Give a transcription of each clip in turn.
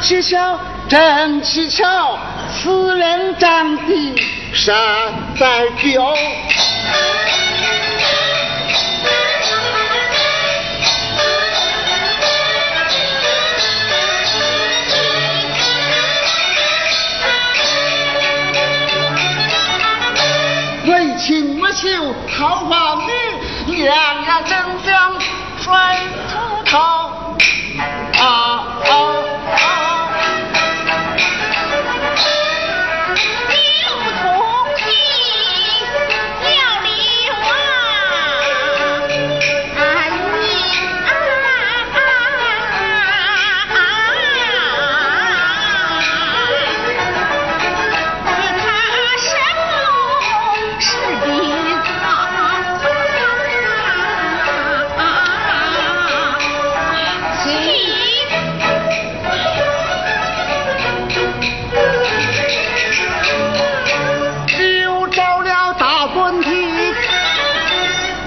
蹊跷，真蹊跷，此人长得实在漂。为情莫求桃花女，两呀正将甩出头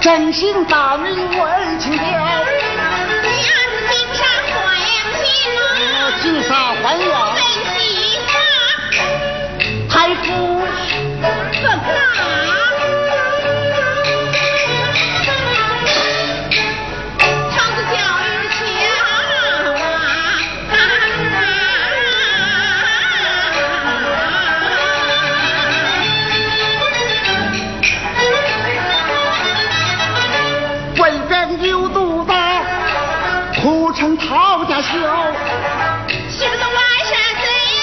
真心大女为情调，你儿子金山欢迎啊！金沙欢哭成陶家秀。媳妇的外甥怎样？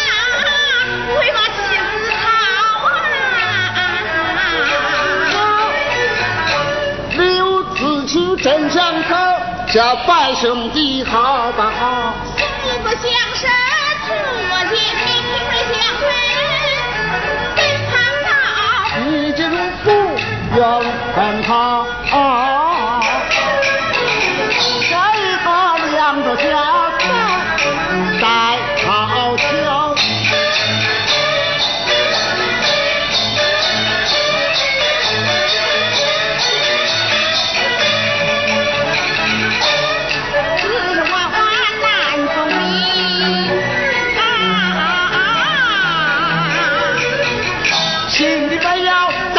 会把妻子讨啊！留自己真相口，叫百兄弟好不好？四不相生，我见面平瑞相分，奔旁道。一直如不愿分他。out.